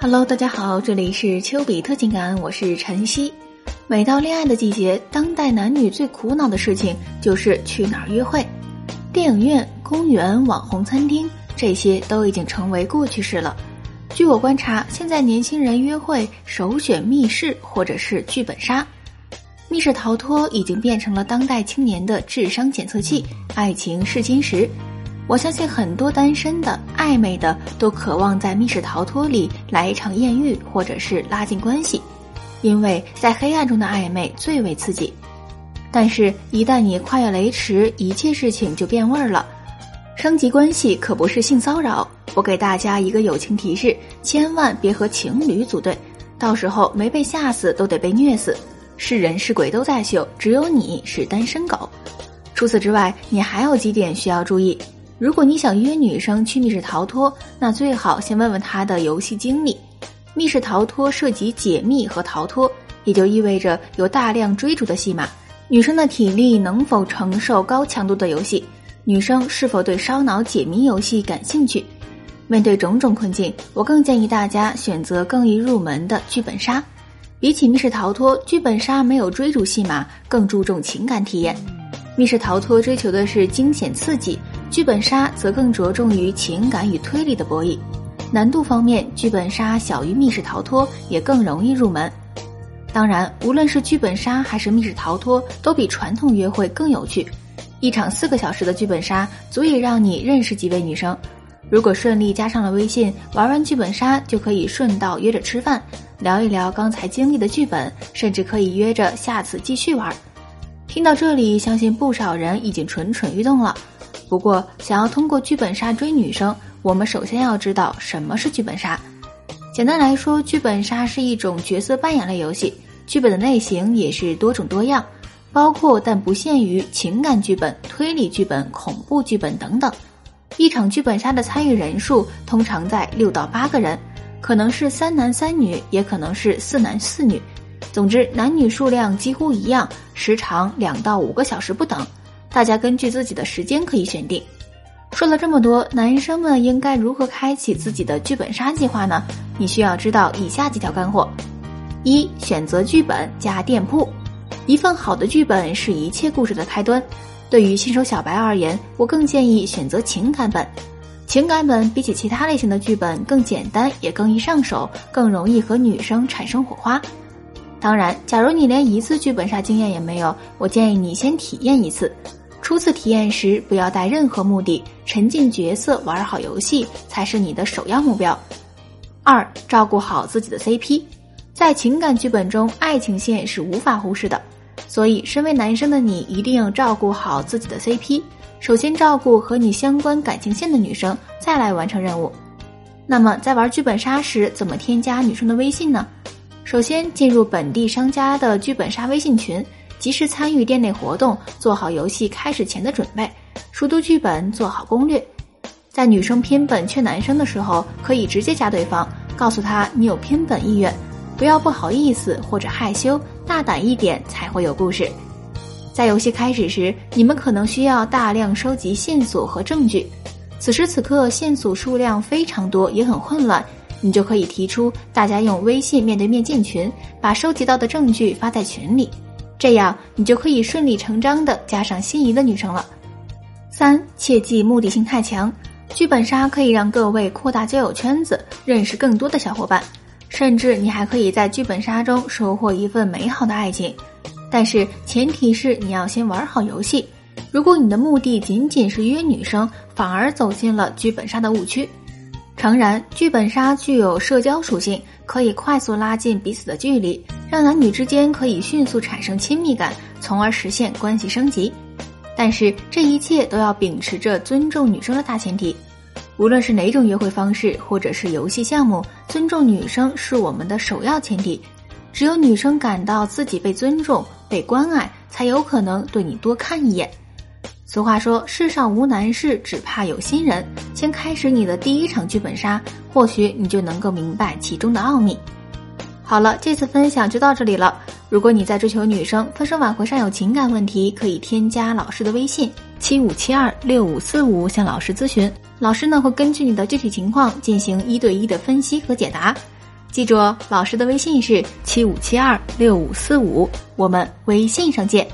Hello，大家好，这里是丘比特情感，我是晨曦。每到恋爱的季节，当代男女最苦恼的事情就是去哪儿约会。电影院、公园、网红餐厅，这些都已经成为过去式了。据我观察，现在年轻人约会首选密室或者是剧本杀。密室逃脱已经变成了当代青年的智商检测器，爱情试金石。我相信很多单身的、暧昧的都渴望在密室逃脱里来一场艳遇，或者是拉近关系，因为在黑暗中的暧昧最为刺激。但是，一旦你跨越雷池，一切事情就变味儿了。升级关系可不是性骚扰。我给大家一个友情提示：千万别和情侣组队，到时候没被吓死都得被虐死。是人是鬼都在秀，只有你是单身狗。除此之外，你还有几点需要注意。如果你想约女生去密室逃脱，那最好先问问她的游戏经历。密室逃脱涉及解密和逃脱，也就意味着有大量追逐的戏码。女生的体力能否承受高强度的游戏？女生是否对烧脑解谜游戏感兴趣？面对种种困境，我更建议大家选择更易入门的剧本杀。比起密室逃脱，剧本杀没有追逐戏码，更注重情感体验。密室逃脱追求的是惊险刺激。剧本杀则更着重于情感与推理的博弈，难度方面，剧本杀小于密室逃脱，也更容易入门。当然，无论是剧本杀还是密室逃脱，都比传统约会更有趣。一场四个小时的剧本杀，足以让你认识几位女生。如果顺利加上了微信，玩完剧本杀就可以顺道约着吃饭，聊一聊刚才经历的剧本，甚至可以约着下次继续玩。听到这里，相信不少人已经蠢蠢欲动了。不过，想要通过剧本杀追女生，我们首先要知道什么是剧本杀。简单来说，剧本杀是一种角色扮演类游戏，剧本的类型也是多种多样，包括但不限于情感剧本、推理剧本、恐怖剧本等等。一场剧本杀的参与人数通常在六到八个人，可能是三男三女，也可能是四男四女。总之，男女数量几乎一样，时长两到五个小时不等。大家根据自己的时间可以选定。说了这么多，男生们应该如何开启自己的剧本杀计划呢？你需要知道以下几条干货：一、选择剧本加店铺。一份好的剧本是一切故事的开端。对于新手小白而言，我更建议选择情感本。情感本比起其他类型的剧本更简单，也更易上手，更容易和女生产生火花。当然，假如你连一次剧本杀经验也没有，我建议你先体验一次。初次体验时，不要带任何目的，沉浸角色，玩好游戏才是你的首要目标。二，照顾好自己的 CP，在情感剧本中，爱情线是无法忽视的，所以身为男生的你一定要照顾好自己的 CP。首先照顾和你相关感情线的女生，再来完成任务。那么在玩剧本杀时，怎么添加女生的微信呢？首先进入本地商家的剧本杀微信群。及时参与店内活动，做好游戏开始前的准备，熟读剧本，做好攻略。在女生偏本缺男生的时候，可以直接加对方，告诉他你有偏本意愿，不要不好意思或者害羞，大胆一点才会有故事。在游戏开始时，你们可能需要大量收集线索和证据。此时此刻线索数量非常多，也很混乱，你就可以提出大家用微信面对面进群，把收集到的证据发在群里。这样你就可以顺理成章的加上心仪的女生了。三，切记目的性太强，剧本杀可以让各位扩大交友圈子，认识更多的小伙伴，甚至你还可以在剧本杀中收获一份美好的爱情。但是前提是你要先玩好游戏。如果你的目的仅仅是约女生，反而走进了剧本杀的误区。诚然，剧本杀具有社交属性，可以快速拉近彼此的距离。让男女之间可以迅速产生亲密感，从而实现关系升级。但是这一切都要秉持着尊重女生的大前提。无论是哪种约会方式，或者是游戏项目，尊重女生是我们的首要前提。只有女生感到自己被尊重、被关爱，才有可能对你多看一眼。俗话说：“世上无难事，只怕有心人。”先开始你的第一场剧本杀，或许你就能够明白其中的奥秘。好了，这次分享就到这里了。如果你在追求女生、分手挽回上有情感问题，可以添加老师的微信七五七二六五四五向老师咨询，老师呢会根据你的具体情况进行一对一的分析和解答。记住，老师的微信是七五七二六五四五，我们微信上见。